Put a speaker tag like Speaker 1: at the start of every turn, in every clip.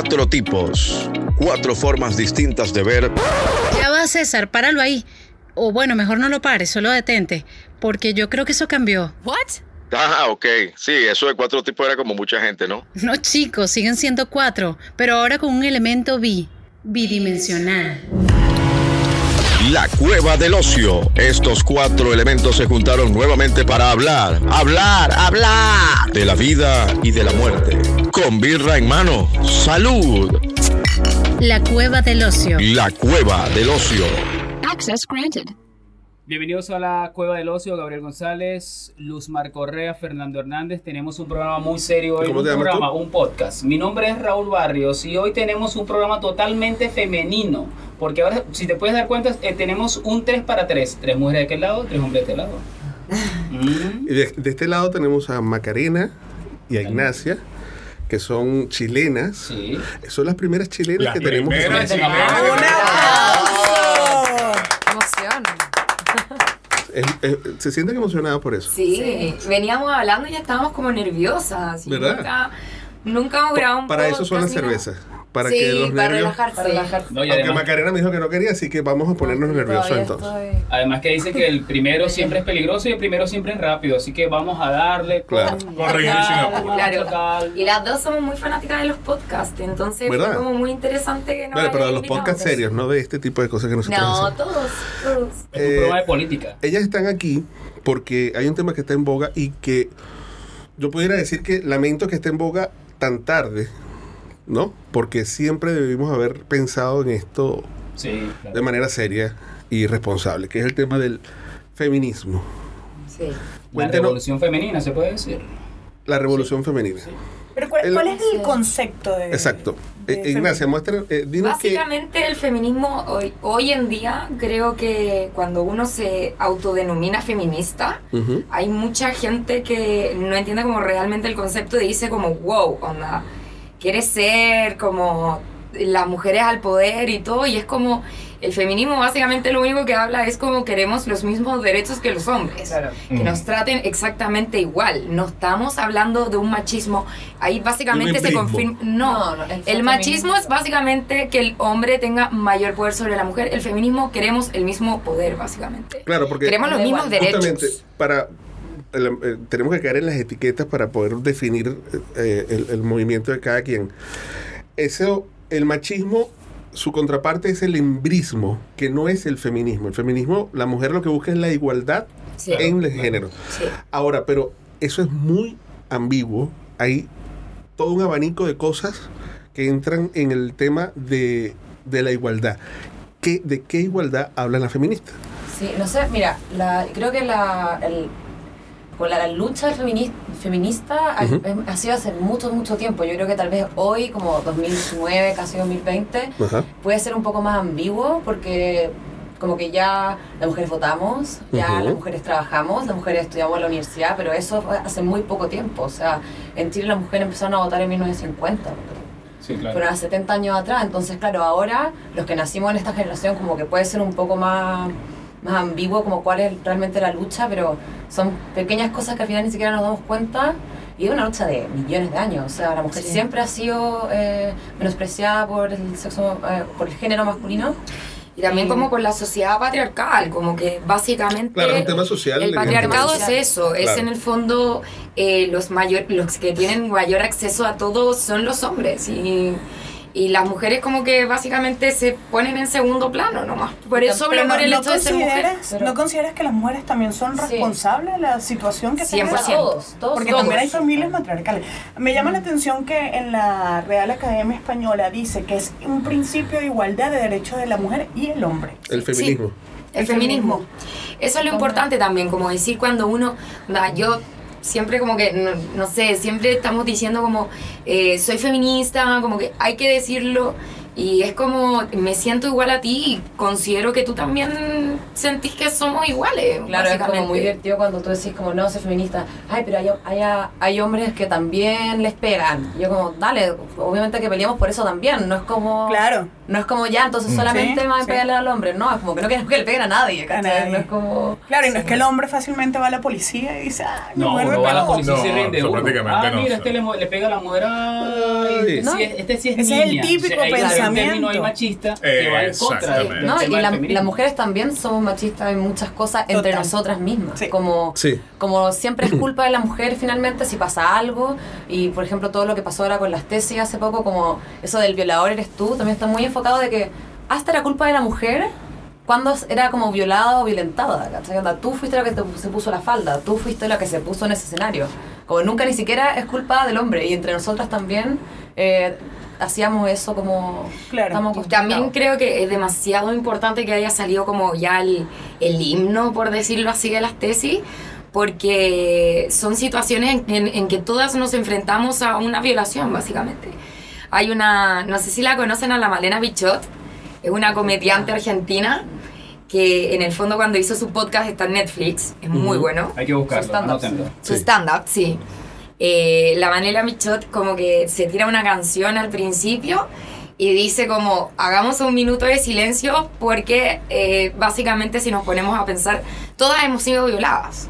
Speaker 1: Cuatro tipos, cuatro formas distintas de ver.
Speaker 2: Ya va, César, páralo ahí. O bueno, mejor no lo pares, solo detente. Porque yo creo que eso cambió.
Speaker 3: What?
Speaker 1: Ah, ok. Sí, eso de cuatro tipos era como mucha gente, ¿no?
Speaker 2: No, chicos, siguen siendo cuatro, pero ahora con un elemento bi, bidimensional.
Speaker 1: La cueva del ocio. Estos cuatro elementos se juntaron nuevamente para hablar, hablar, hablar de la vida y de la muerte. Con birra en mano. ¡Salud!
Speaker 2: La cueva del ocio.
Speaker 1: La cueva del ocio.
Speaker 3: Access granted.
Speaker 4: Bienvenidos a la Cueva del Ocio, Gabriel González, Luz Mar Correa, Fernando Hernández. Tenemos un programa muy serio hoy,
Speaker 5: ¿Cómo
Speaker 4: un
Speaker 5: te llamas
Speaker 4: programa,
Speaker 5: tú?
Speaker 4: un podcast. Mi nombre es Raúl Barrios y hoy tenemos un programa totalmente femenino. Porque ahora, si te puedes dar cuenta, eh, tenemos un 3 para 3. Tres mujeres de aquel lado, tres hombres de este lado. Mm.
Speaker 5: Y de, de este lado tenemos a Macarena y a Ignacia, que son chilenas.
Speaker 4: Sí.
Speaker 5: Son las primeras chilenas
Speaker 6: Las
Speaker 5: que tenemos.
Speaker 6: primeras
Speaker 4: Venga,
Speaker 6: chilenas.
Speaker 3: ¡Qué emoción!
Speaker 5: Es- se sienten emocionadas por eso.
Speaker 7: Sí, veníamos hablando y ya estábamos como nerviosas.
Speaker 5: ¿Verdad?
Speaker 7: Nunca, nunca hemos grabado un
Speaker 5: Para eso son las cervezas. Para
Speaker 7: sí,
Speaker 5: que los
Speaker 7: para
Speaker 5: nervios.
Speaker 7: relajarse.
Speaker 4: No, y
Speaker 5: Aunque
Speaker 4: además,
Speaker 5: Macarena me dijo que no quería, así que vamos a ponernos nerviosos entonces.
Speaker 4: además que dice que el primero siempre es peligroso y el primero siempre es rápido. Así que vamos a darle.
Speaker 5: Claro.
Speaker 6: Corregir.
Speaker 7: Claro.
Speaker 4: Claro.
Speaker 7: Y las dos somos muy fanáticas de los podcasts, entonces
Speaker 5: ¿Verdad?
Speaker 7: fue como muy interesante que nos
Speaker 5: Vale, pero de los podcasts serios, no de este tipo de cosas que nosotros
Speaker 7: No,
Speaker 5: hacemos.
Speaker 7: todos, todos.
Speaker 4: Es un
Speaker 5: Eh,
Speaker 4: programa de política.
Speaker 5: Ellas están aquí porque hay un tema que está en boga y que yo pudiera decir que lamento que esté en boga tan tarde, ¿no? Porque siempre debimos haber pensado en esto
Speaker 4: Sí, claro.
Speaker 5: de manera seria y responsable, que es el tema del feminismo,
Speaker 7: Sí.
Speaker 4: La revolución femenina, se puede decir.
Speaker 5: la revolución femenina.
Speaker 8: Pero ¿cuál,
Speaker 5: El-
Speaker 8: cuál es el concepto de
Speaker 5: Exacto.
Speaker 8: de
Speaker 5: Eh, Ignacia, muestra, eh, dinos que...
Speaker 7: Básicamente el feminismo hoy, hoy en día creo que cuando uno se autodenomina feminista, hay mucha gente que no entiende como realmente el concepto y dice como, wow, onda, quiere ser como las mujeres al poder y todo, y es como, el feminismo básicamente lo único que habla es como queremos los mismos derechos que los hombres, que
Speaker 6: Mm.
Speaker 7: nos traten exactamente igual, no estamos hablando de un machismo, ahí básicamente se confirma, no,
Speaker 3: No, no, el
Speaker 7: el machismo es básicamente que el hombre tenga mayor poder sobre la mujer, el feminismo queremos el mismo poder básicamente.
Speaker 5: Claro, porque
Speaker 7: Queremos los mismos
Speaker 3: igual.
Speaker 7: derechos.
Speaker 5: justamente para... el- eh, tenemos que caer en las etiquetas para poder definir eh, el, el movimiento de cada quien. Eso, el machismo, su contraparte es el embrismo, que no es el feminismo. El feminismo, la mujer lo que busca es la igualdad
Speaker 7: Sí.
Speaker 5: en el género.
Speaker 7: Sí.
Speaker 5: Ahora, pero eso es muy ambiguo. Hay todo un abanico de cosas que entran en el tema de, de la igualdad. ¿Qué, ¿De qué igualdad hablan las feministas?
Speaker 3: Sí, no sé, mira, la, creo que la, el- con la, la lucha femini- feminista ha,
Speaker 5: Ujú.
Speaker 3: ha sido hace mucho, mucho tiempo. Yo creo que tal vez hoy, como 2019, casi 2020,
Speaker 5: Ajá.
Speaker 3: puede ser un poco más ambiguo porque como que ya las mujeres votamos, ya
Speaker 5: Ujú.
Speaker 3: las mujeres trabajamos, las mujeres estudiamos en la universidad, pero eso fue hace muy poco tiempo. O sea, en Chile las mujeres empezaron a votar en 1950.
Speaker 4: Sí, claro.
Speaker 3: Pero hace 70 años atrás, entonces claro, ahora los que nacimos en esta generación como que puede ser un poco más, más ambiguo como cuál es realmente la lucha, pero son pequeñas cosas que al final ni siquiera nos damos cuenta y es una lucha de millones de años, o sea, la mujer
Speaker 7: Sí.
Speaker 3: siempre ha sido eh, menospreciada por el sexo, eh, por el género masculino.
Speaker 7: Y también como con la sociedad patriarcal, como que básicamente
Speaker 5: Claro, es un tema social.
Speaker 7: el patriarcado es eso, es
Speaker 5: Claro.
Speaker 7: en el fondo eh, los mayor, los que tienen mayor acceso a todo son los hombres y, y las mujeres como que básicamente se ponen en segundo plano nomás. Por eso
Speaker 8: Pero
Speaker 7: por el
Speaker 8: no,
Speaker 7: hecho de ser mujer.
Speaker 8: consideras,
Speaker 3: Pero-
Speaker 8: ¿No consideras que las mujeres también son
Speaker 3: Sí.
Speaker 8: responsables de la situación que se
Speaker 7: 100%.
Speaker 8: genera?
Speaker 3: Todos, todos.
Speaker 8: Porque
Speaker 3: todos.
Speaker 8: también hay familias matriarcales. Me llama la atención que en la Real Academia Española dice que es un principio de igualdad de derechos de la mujer y el hombre.
Speaker 5: El feminismo.
Speaker 7: El feminismo. Eso es lo importante también, como decir cuando uno, da, yo siempre como que, no, no sé, siempre estamos diciendo como, eh, soy feminista, como que hay que decirlo. Y es como, me siento igual a ti y considero que tú también sentís que somos iguales.
Speaker 3: Claro, es como muy divertido cuando tú decís como no, soy feminista. Ay, pero hay, hay, hay hombres que también les pegan. Y yo como, dale, obviamente que peleamos por eso también. No es como...
Speaker 8: Claro.
Speaker 3: No es como ya, entonces solamente
Speaker 8: Sí,
Speaker 3: van a
Speaker 8: sí.
Speaker 3: pegarle al hombre. No, es como que no quieren que le peguen a nadie,
Speaker 8: A nadie.
Speaker 3: No es como...
Speaker 8: Claro, y no es que el hombre fácilmente va a la policía y dice, ah,
Speaker 4: No,
Speaker 8: me
Speaker 4: uno va a la policía y se
Speaker 6: No,
Speaker 4: rinde uno.
Speaker 6: prácticamente
Speaker 4: Ah,
Speaker 6: no,
Speaker 4: mira, este le, le pega a la mujer. Ay, este,
Speaker 3: No.
Speaker 4: sí es, este sí es
Speaker 8: Ese es el
Speaker 4: niña.
Speaker 8: típico
Speaker 4: O sea, ahí hay
Speaker 8: pensamiento.
Speaker 4: ahí machista que va en contra del
Speaker 3: No, y la- las mujeres también somos machistas en muchas cosas entre
Speaker 8: Total.
Speaker 3: nosotras mismas.
Speaker 8: Sí.
Speaker 3: Como,
Speaker 5: Sí.
Speaker 3: como siempre es culpa de la mujer finalmente si pasa algo. Y por ejemplo, todo lo que pasó ahora con las tesis hace poco, como eso del violador eres tú, también está muy enfocado de que hasta era culpa de la mujer cuando era como violada o violentada. ¿cachai? Onda, Tú fuiste la que te- se puso la falda, tú fuiste la que se puso en ese escenario. Como nunca ni siquiera es culpa del hombre. Y entre nosotras también eh, hacíamos eso como...
Speaker 8: Claro.
Speaker 7: También creo que es demasiado importante que haya salido como ya el, el himno, por decirlo así, de las tesis, porque son situaciones en, en- en que todas nos enfrentamos a una violación, básicamente. Hay una, no sé si la conocen a la Malena Bichot, es una comediante argentina que en el fondo cuando hizo su podcast está en Netflix, es muy bueno.
Speaker 4: Hay que buscarlo,
Speaker 3: Su stand-up,
Speaker 5: Sí.
Speaker 7: stand-up, sí. Eh, la Manela Michot como que se tira una canción al principio y dice como, hagamos un minuto de silencio porque eh, básicamente si nos ponemos a pensar, todas hemos sido violadas.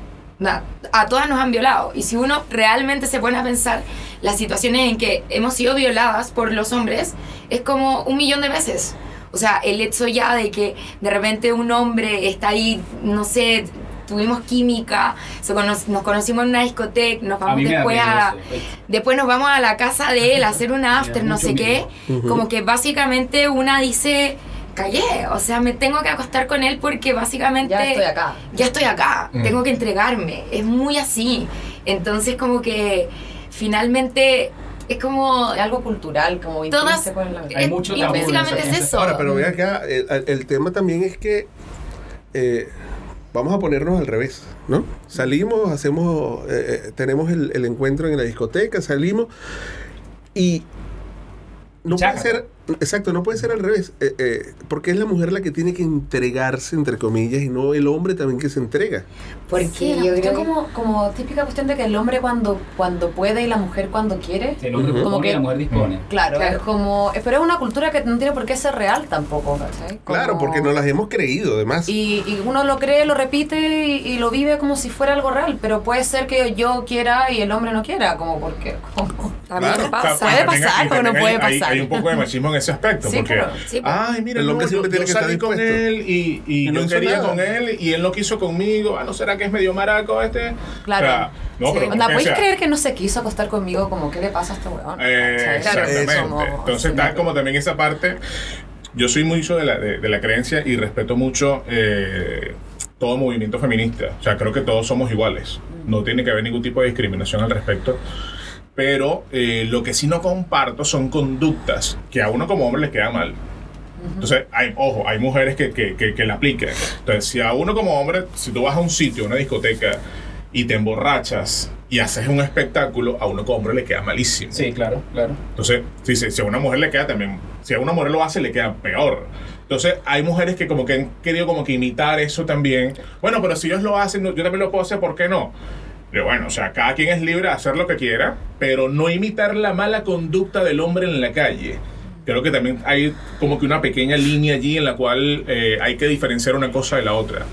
Speaker 7: A todas nos han violado. Y si uno realmente se pone a pensar las situaciones en que hemos sido violadas por los hombres, es como un millón de veces. O sea, el hecho ya de que de repente un hombre está ahí, no sé, tuvimos química, se cono- nos conocimos en una discoteca, nos
Speaker 4: A
Speaker 7: vamos
Speaker 4: da
Speaker 7: después a...
Speaker 4: eso.
Speaker 7: Después nos vamos a la casa de él a hacer una after, no sé qué.
Speaker 5: miedo.
Speaker 7: Como que básicamente una dice, callé, o sea, me tengo que acostar con él porque básicamente...
Speaker 3: Ya estoy acá.
Speaker 7: Ya estoy acá,
Speaker 6: Mm.
Speaker 7: tengo que entregarme. Es muy así. Entonces como que finalmente es como...
Speaker 3: Algo cultural, como
Speaker 7: Todas-
Speaker 3: en la
Speaker 4: Hay mucho
Speaker 7: y
Speaker 4: tabú en
Speaker 7: básicamente es eso.
Speaker 5: Ahora, pero ve acá, el, el tema también es que eh, vamos a ponernos al revés, ¿no? Salimos, hacemos, eh, eh, tenemos el, el encuentro en la discoteca, salimos y no puede
Speaker 4: Chácata.
Speaker 5: ser, exacto, no puede ser al revés, eh, eh, porque es la mujer la que tiene que entregarse, entre comillas, y no el hombre también que se entrega.
Speaker 7: Porque
Speaker 3: Sí,
Speaker 7: yo creo
Speaker 3: como, como típica cuestión de que el hombre cuando, cuando puede y la mujer cuando quiere.
Speaker 4: El hombre propone
Speaker 3: Como
Speaker 4: y
Speaker 3: que-
Speaker 4: la mujer dispone.
Speaker 3: Claro,
Speaker 7: Claro.
Speaker 3: es como. Pero es una cultura que no tiene por qué ser real tampoco, ¿cachai? Como-
Speaker 5: Claro, porque nos las hemos creído, además.
Speaker 3: Y, y uno lo cree, lo repite y, y lo vive como si fuera algo real, pero puede ser que yo quiera y el hombre no quiera, como porque. como-
Speaker 7: También
Speaker 5: Claro.
Speaker 7: pasa.
Speaker 3: Puede
Speaker 6: y
Speaker 3: pasar
Speaker 6: y
Speaker 3: o no puede
Speaker 6: hay- hay-
Speaker 3: pasar.
Speaker 6: Hay, un poco de machismo en ese aspecto.
Speaker 3: Sí,
Speaker 6: porque,
Speaker 3: claro.
Speaker 7: Sí,
Speaker 6: ay, mira,
Speaker 5: El hombre
Speaker 6: no,
Speaker 5: siempre
Speaker 6: yo,
Speaker 5: tiene
Speaker 6: yo
Speaker 5: que estar
Speaker 6: con él y, y
Speaker 5: Y no
Speaker 6: yo quería
Speaker 5: nada.
Speaker 6: con él y él no quiso conmigo. Ah, ¿no será que es medio maraco este?
Speaker 3: Claro.
Speaker 6: O sea, no,
Speaker 7: Sí.
Speaker 6: pero o
Speaker 3: ¿podéis
Speaker 6: sea,
Speaker 3: creer que no se quiso acostar conmigo? Como, ¿qué le pasa a este weón?
Speaker 6: Eh,
Speaker 3: ¿Cachai?
Speaker 6: exactamente.
Speaker 3: Es como-
Speaker 6: Entonces está como también esa parte. Yo soy mucho de la, de, de la creencia y respeto mucho eh, todo movimiento feminista. O sea, creo que todos somos iguales. No tiene que haber ningún tipo de discriminación al respecto. Pero eh, lo que sí no comparto son conductas que a uno como hombre le queda mal. Entonces, hay, ojo, hay mujeres que, que, que, que la aplican. Entonces, si a uno como hombre, si tú vas a un sitio, a una discoteca, y te emborrachas y haces un espectáculo, a uno como hombre le queda malísimo.
Speaker 4: Sí, claro, claro.
Speaker 6: Entonces, si, si si a una mujer le queda también, si a una mujer lo hace, le queda peor. Entonces, hay mujeres que como que han querido como que imitar eso también. Bueno, pero si ellos lo hacen, yo también lo puedo hacer, ¿por qué no? Pero bueno, o sea, cada quien es libre de hacer lo que quiera, pero no imitar la mala conducta del hombre en la calle. Creo que también hay como que una pequeña línea allí en la cual eh, hay que diferenciar una cosa de la otra.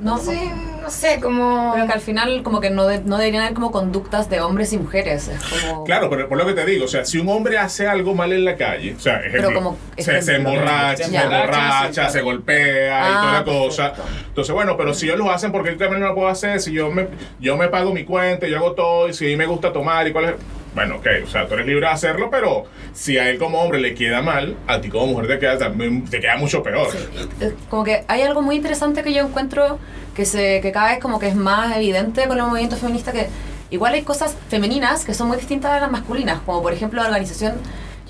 Speaker 3: No,
Speaker 7: Sí, no sé, como...
Speaker 3: Pero que al final como que no, de- no deberían haber como conductas de hombres y mujeres. Es como...
Speaker 6: Claro, pero por lo que te digo, o sea, si un hombre hace algo mal en la calle, o sea, ejemplo,
Speaker 3: como
Speaker 6: se, se emborracha, se emborracha, se golpea y
Speaker 3: Ah,
Speaker 6: toda la cosa.
Speaker 3: perfecto.
Speaker 6: Entonces, bueno, pero si ellos lo hacen, porque yo también no lo puedo hacer? Si yo me, yo me pago mi cuenta, yo hago todo, y si a mí me gusta tomar y cuál es... Bueno, ok, o sea, tú eres libre de hacerlo, pero si a él como hombre le queda mal, a ti como mujer te queda, también, te queda mucho peor.
Speaker 3: Eh, como que hay algo muy interesante que yo encuentro que se que cada vez como que es más evidente con el movimiento feminista que igual hay cosas femeninas que son muy distintas a las masculinas como por ejemplo la organización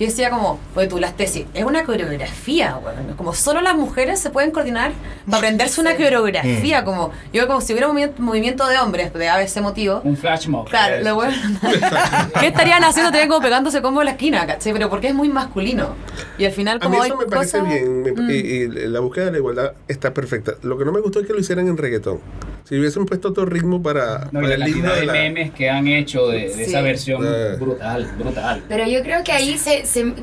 Speaker 3: yo decía como oye tú las tesis es una coreografía weón. como solo las mujeres se pueden coordinar para aprenderse una coreografía como yo como si hubiera un movi- movimiento de hombres de ABC motivo
Speaker 4: Un flash mob.
Speaker 3: Claro, lo bueno. ¿Qué estarían haciendo? Estarían como pegándose como en la esquina, ¿cachai? Pero porque es muy masculino. Y al final,
Speaker 5: A
Speaker 3: como
Speaker 5: mí
Speaker 3: hay
Speaker 5: eso me parece
Speaker 3: cosas-
Speaker 5: bien
Speaker 3: Mm.
Speaker 5: y, y la búsqueda de la igualdad está perfecta. Lo que no me gustó es que lo hicieran en reggaetón. Si hubiesen puesto otro ritmo para,
Speaker 4: No, y
Speaker 5: para
Speaker 4: la
Speaker 5: de
Speaker 4: de
Speaker 5: la...
Speaker 4: memes que han hecho de, de
Speaker 7: Sí.
Speaker 4: esa versión
Speaker 5: Eh.
Speaker 4: brutal, brutal.
Speaker 7: Pero yo creo que ahí se, se,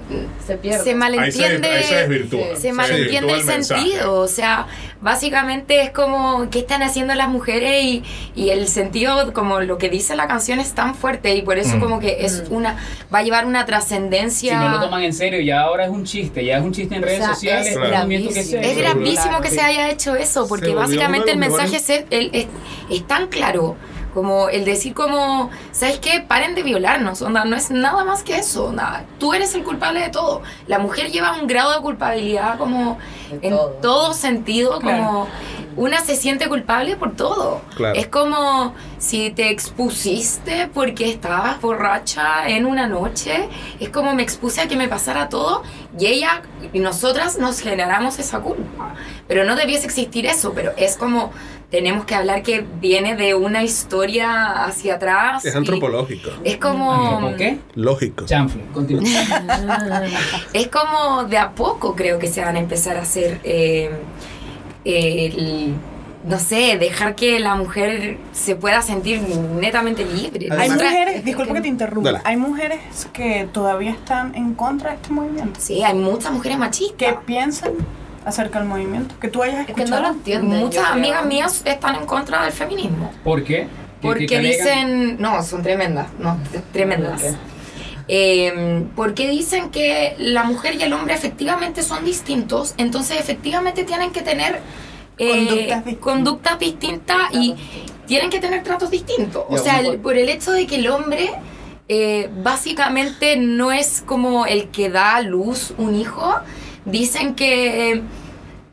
Speaker 3: Se pierde.
Speaker 7: se
Speaker 6: Ahí se,
Speaker 7: malentiende.
Speaker 6: ahí se desvirtúa.
Speaker 7: se malentiende el sentido, o sea, básicamente es como qué están haciendo las mujeres y, y el sentido, como lo que dice la canción es tan fuerte y por eso
Speaker 6: Mm.
Speaker 7: como que es una, va a llevar una
Speaker 4: Si
Speaker 7: trascendencia.
Speaker 4: no lo toman en serio, ya ahora es un chiste, ya es un chiste en redes
Speaker 7: O sea,
Speaker 4: sociales,
Speaker 7: es
Speaker 4: que
Speaker 3: gravísimo.
Speaker 4: sea.
Speaker 7: Es gravísimo que se haya hecho eso, porque básicamente el mensaje es, el- es, es tan claro, como el decir como, ¿sabes qué? Paren de violarnos, onda, no es nada más que eso, nada. Tú eres el culpable de todo. La mujer lleva un grado de culpabilidad como
Speaker 3: De
Speaker 7: en
Speaker 3: todo.
Speaker 7: todo sentido,
Speaker 8: Claro.
Speaker 7: como una se siente culpable por todo.
Speaker 5: Claro.
Speaker 7: Es como si te expusiste porque estabas borracha en una noche, es como me expuse a que me pasara todo y ella y nosotras nos generamos esa culpa. Pero no debiese existir eso, pero es como tenemos que hablar que viene de una historia hacia atrás.
Speaker 5: Es antropológico,
Speaker 7: Es como
Speaker 4: ¿Por qué?
Speaker 5: lógico.
Speaker 4: Chanfle, continúa.
Speaker 7: es como de a poco creo que se van a empezar a hacer, eh, el- no sé, dejar que la mujer se pueda sentir netamente libre.
Speaker 8: Hay mujeres, disculpa que te interrumpa,
Speaker 5: Dale.
Speaker 8: hay mujeres que todavía están en contra de este movimiento.
Speaker 7: Sí, hay muchas mujeres machistas.
Speaker 8: ¿Qué piensan acerca del movimiento? Que tú hayas
Speaker 3: Es que no
Speaker 8: escuchado.
Speaker 3: lo entienden.
Speaker 7: Muchas
Speaker 3: creo.
Speaker 7: amigas mías están en contra del feminismo.
Speaker 4: ¿Por qué? ¿Qué-
Speaker 7: Porque
Speaker 4: qué-
Speaker 7: dicen, no, son tremendas, no, tremendas. Eh, porque dicen que la mujer y el hombre efectivamente son distintos, entonces efectivamente tienen que tener
Speaker 8: Conductas distintas.
Speaker 7: conductas distintas y tienen que tener tratos distintos. O sea, el- por el hecho de que el hombre eh, básicamente no es como el que da a luz un hijo, dicen que...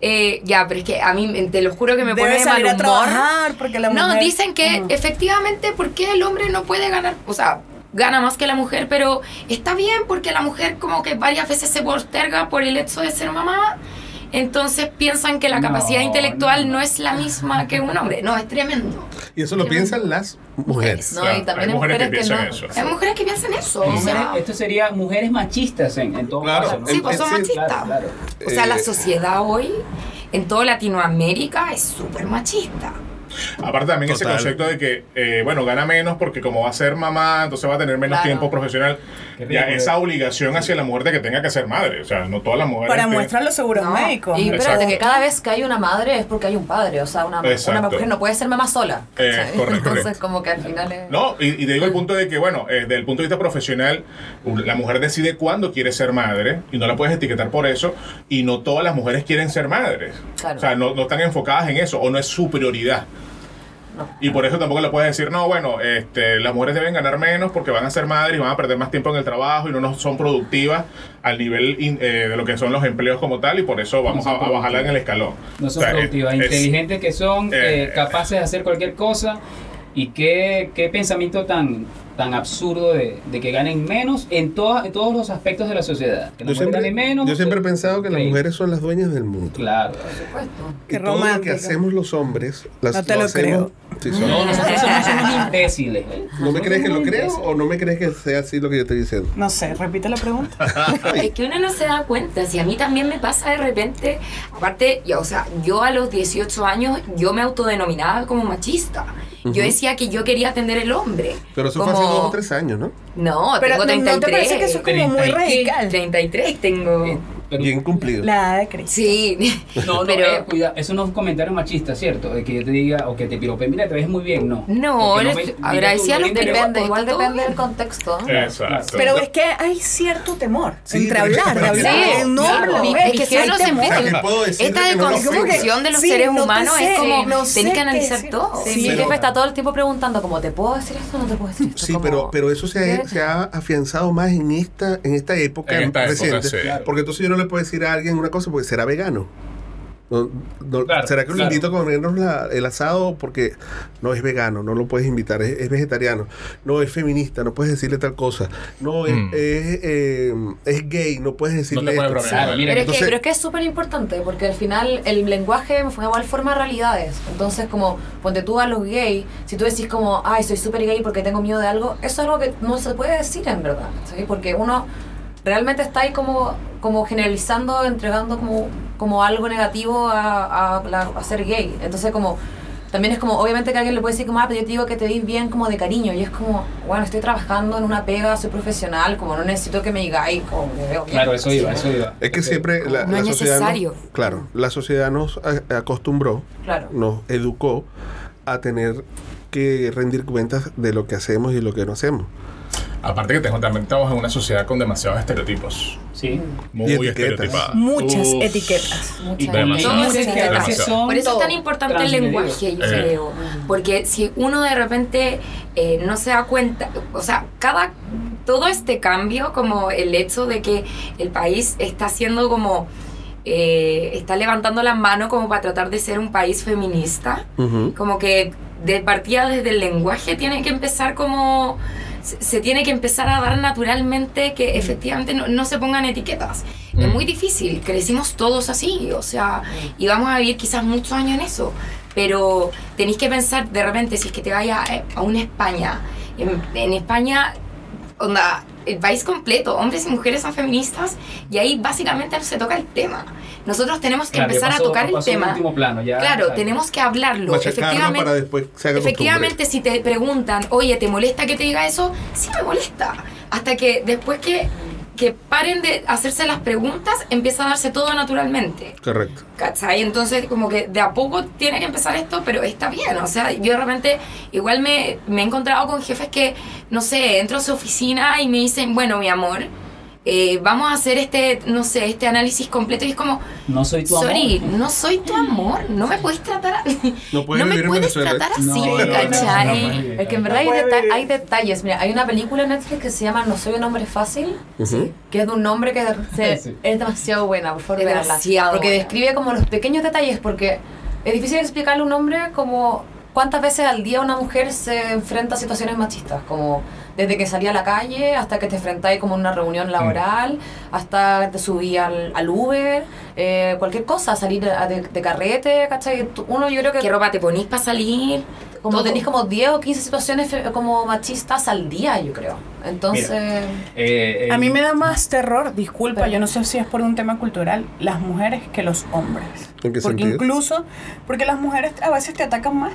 Speaker 7: eh, ya, pero es que a mí te lo juro que me pone
Speaker 8: Debe
Speaker 7: de
Speaker 8: salir
Speaker 7: mal
Speaker 8: a
Speaker 7: humor.
Speaker 8: trabajar porque la
Speaker 7: No,
Speaker 8: mujer-
Speaker 7: dicen que efectivamente, ¿por qué el hombre no puede ganar? O sea, gana más que la mujer, pero está bien porque la mujer como que varias veces se posterga por el hecho de ser mamá. Entonces piensan que la
Speaker 4: No,
Speaker 7: capacidad intelectual
Speaker 4: no,
Speaker 7: es la misma que un hombre. No, es tremendo.
Speaker 5: Y eso lo piensan las mujeres.
Speaker 3: No,
Speaker 6: Claro,
Speaker 3: y también
Speaker 6: hay mujeres que piensan
Speaker 3: no.
Speaker 6: eso.
Speaker 7: Hay mujeres que piensan eso. O
Speaker 4: Mujeres-
Speaker 7: sea,
Speaker 4: esto sería mujeres machistas en, en todo
Speaker 5: Claro.
Speaker 4: caso, ¿no?
Speaker 7: sí, pues son
Speaker 5: sí,
Speaker 7: machistas.
Speaker 4: Claro, claro.
Speaker 7: O sea, la
Speaker 5: Eh,
Speaker 7: sociedad hoy en toda Latinoamérica es súper machista.
Speaker 6: Aparte también ese
Speaker 5: Total.
Speaker 6: concepto de que, eh, bueno, gana menos porque como va a ser mamá, entonces va a tener menos
Speaker 3: Claro.
Speaker 6: tiempo profesional. Ya esa obligación hacia la mujer de que tenga que ser madre. O sea, no todas las mujeres...
Speaker 8: Para muestrar los seguros
Speaker 3: No,
Speaker 8: médicos.
Speaker 3: Y
Speaker 6: Exacto.
Speaker 3: espérate, que cada vez que hay una madre es porque hay un padre. O sea, una, una mujer no puede ser mamá sola.
Speaker 6: Eh, correcto,
Speaker 3: Entonces,
Speaker 6: correcto.
Speaker 3: como que al final es.
Speaker 6: No, y, y te digo el punto de que, bueno, eh, desde el punto de vista profesional, la mujer decide cuándo quiere ser madre y no la puedes etiquetar por eso. Y no todas las mujeres quieren ser madres.
Speaker 3: Claro.
Speaker 6: O sea, no, no están enfocadas en eso o no es su prioridad.
Speaker 3: No.
Speaker 6: Y por eso tampoco le puedes decir, no, bueno, este, las mujeres deben ganar menos porque van a ser madres y van a perder más tiempo en el trabajo y no nos son productivas al nivel in- eh, de lo que son los empleos como tal y por eso vamos
Speaker 4: No
Speaker 6: a, bajarla en el escalón.
Speaker 4: No son
Speaker 6: O sea, es-
Speaker 4: productivas,
Speaker 6: es-
Speaker 4: inteligentes que son,
Speaker 6: eh,
Speaker 4: eh, capaces de hacer cualquier cosa. Y qué, qué pensamiento tan, tan absurdo de, de que ganen menos en, todos los aspectos de la sociedad. Que
Speaker 5: Yo siempre,
Speaker 4: ganen menos.
Speaker 5: yo siempre he pensado que las mujeres son las dueñas del mundo.
Speaker 4: Claro.
Speaker 3: Por supuesto.
Speaker 8: Qué
Speaker 5: y todo lo que hacemos los hombres, las,
Speaker 8: No te lo
Speaker 5: hacemos- Sí, son-
Speaker 4: No, nosotros somos unos imbéciles. ¿eh?
Speaker 5: ¿No me crees que lo creo o no me crees que sea así lo que yo estoy diciendo?
Speaker 8: No sé, repite la pregunta.
Speaker 7: Es que uno no se da cuenta, si a mí también me pasa de repente, aparte, yo, o sea, yo a los 18 años, yo me autodenominaba como machista. Yo decía que yo quería atender el hombre.
Speaker 5: Pero eso fue hace dos o tres años, ¿no?
Speaker 7: No,
Speaker 8: Pero
Speaker 7: tengo
Speaker 8: ¿no- ¿no te
Speaker 7: 33.
Speaker 8: parece que eso es como muy
Speaker 4: 30 y-
Speaker 8: radical?
Speaker 7: 33 tengo.
Speaker 4: Pero-
Speaker 5: Bien cumplido.
Speaker 8: La edad de Cristo.
Speaker 7: Sí.
Speaker 4: No, no,
Speaker 7: pero
Speaker 4: eh, eso no es un comentario machista, ¿cierto? De que yo te diga o que te pirope, mira, te ves muy bien, no.
Speaker 7: No,
Speaker 4: me- mira
Speaker 7: agradecía a los
Speaker 4: no te-
Speaker 3: Depende,
Speaker 7: Pero
Speaker 3: igual depende del contexto.
Speaker 6: Exacto.
Speaker 8: Pero es que hay cierto temor
Speaker 5: Sí,
Speaker 8: entre
Speaker 5: pero es que-
Speaker 8: hablar, de hablar
Speaker 7: sí,
Speaker 8: hombre,
Speaker 7: claro. Es que si uno se mete- Esta
Speaker 5: no
Speaker 7: deconstrucción de los seres
Speaker 8: no
Speaker 7: humanos es como,
Speaker 8: no
Speaker 7: tenés que analizar todo.
Speaker 3: Mi jefe está todo el tiempo preguntando como, ¿te puedo decir esto o no te puedo decir esto?
Speaker 5: Sí, pero, pero eso se ha, se ha afianzado más en esta, en esta época
Speaker 6: En esta época,
Speaker 5: reciente.
Speaker 6: sí.
Speaker 5: Porque entonces yo no le puedo decir a alguien una cosa porque será vegano. No- no-
Speaker 4: Claro,
Speaker 5: ¿Será que lo
Speaker 4: claro.
Speaker 5: invito a comernos la- el asado porque no es vegano, no lo puedes invitar, es, es vegetariano, no es feminista, no puedes decirle tal cosa, no es,
Speaker 6: Mm.
Speaker 5: es, eh, es gay, no puedes decirle
Speaker 6: puedes
Speaker 5: esto.
Speaker 4: Claro,
Speaker 3: Pero es,
Speaker 5: Entonces-
Speaker 3: que, pero es que es súper importante porque al final el lenguaje fue igual forma realidades. Entonces, como ponte tú a los gays, si tú decís como, ay, soy súper gay porque tengo miedo de algo, eso es algo que no se puede decir en verdad. ¿sí? Porque uno realmente está ahí como, como generalizando, entregando como, como algo negativo a, a, la- a ser gay. Entonces, como también es como, obviamente que alguien le puede decir como, ah, pero yo te digo que te di bien como de cariño. Y es como, bueno, estoy trabajando en una pega, soy profesional, como no necesito que me digáis como que veo bien.
Speaker 4: Claro, eso iba, eso iba.
Speaker 5: Es que siempre la,
Speaker 7: No
Speaker 5: la
Speaker 7: es
Speaker 5: sociedad. nos-
Speaker 7: necesario.
Speaker 5: claro, la sociedad nos acostumbró,
Speaker 3: Claro.
Speaker 5: nos educó a tener que rendir cuentas de lo que hacemos y lo que no hacemos.
Speaker 6: Aparte que tengo- también estamos en una sociedad con demasiados estereotipos.
Speaker 4: Sí.
Speaker 6: Muy
Speaker 5: etiquetas.
Speaker 6: estereotipadas.
Speaker 8: Muchas
Speaker 6: Uf.
Speaker 8: etiquetas.
Speaker 3: Mucha
Speaker 6: Demasiado.
Speaker 7: Todas
Speaker 4: Dices que a veces
Speaker 6: Demasiado.
Speaker 4: son
Speaker 7: Por eso es tan importante el lenguaje, yo
Speaker 6: Eh.
Speaker 7: creo. Porque si uno de repente eh, no se da cuenta, o sea, cada todo este cambio, como el hecho de que el país está haciendo como eh, está levantando la mano como para tratar de ser un país feminista, como que de partida desde el lenguaje tiene que empezar como se, se tiene que empezar a dar naturalmente que efectivamente no, no se pongan etiquetas. Es
Speaker 6: Mm.
Speaker 7: muy difícil, crecimos todos así, o sea, y vamos a vivir quizás muchos años en eso, pero tenéis que pensar de repente si es que te vayas a, a una España, en, en España, onda, el país completo, hombres y mujeres son feministas y ahí básicamente no se toca el tema. Nosotros tenemos que
Speaker 4: Claro,
Speaker 7: empezar
Speaker 4: pasó-
Speaker 7: a tocar el tema.
Speaker 4: último plano, ya,
Speaker 7: claro, tenemos que hablarlo.
Speaker 5: Machacarlo
Speaker 7: Efectivamente,
Speaker 5: para después se haga
Speaker 7: efectivamente si te preguntan, oye, ¿te molesta que te diga eso? Sí me molesta. Hasta que después que, que paren de hacerse las preguntas, empieza a darse todo naturalmente.
Speaker 5: Correcto.
Speaker 7: ¿Cachai? Entonces, como que de a poco tiene que empezar esto, pero está bien. O sea, yo de repente igual me, me he encontrado con jefes que, no sé, entro a su oficina y me dicen, bueno, mi amor, eh, vamos a hacer este, no sé, este análisis completo. Y es como,
Speaker 4: No soy tu
Speaker 7: sorry,
Speaker 4: amor.
Speaker 7: no soy tu amor. No me puedes tratar,
Speaker 5: No puedes
Speaker 7: no me puedes tratar así,
Speaker 4: No, no, no,
Speaker 7: ¿cachai?
Speaker 4: no, no, no,
Speaker 3: Es que en verdad hay, deta- hay detalles. Mira, hay una película en Netflix que se llama No soy un hombre fácil,
Speaker 5: Ujú.
Speaker 3: que es de un hombre que se-
Speaker 4: Sí.
Speaker 3: es demasiado buena, por favor.
Speaker 7: Demasiado
Speaker 3: Porque
Speaker 7: buena.
Speaker 3: describe como los pequeños detalles, porque es difícil explicarle a un hombre como cuántas veces al día una mujer se enfrenta a situaciones machistas, como desde que salí a la calle hasta que te enfrentáis como en una reunión laboral, hasta te subí al, al Uber, eh, cualquier cosa, salir a- de, de carrete, ¿cachai? Uno yo creo que
Speaker 7: ¿Qué ropa te ponís para salir?
Speaker 3: como
Speaker 7: Todo.
Speaker 3: tenéis como 10 o 15 situaciones como machistas al día, yo creo. Entonces,
Speaker 4: Eh, eh,
Speaker 8: A mí me da más terror, disculpa,
Speaker 3: Pero-
Speaker 8: yo no sé si es por un tema cultural, las mujeres que los hombres.
Speaker 5: ¿En qué
Speaker 8: porque
Speaker 5: sentido?
Speaker 8: incluso, porque las mujeres a veces te atacan más.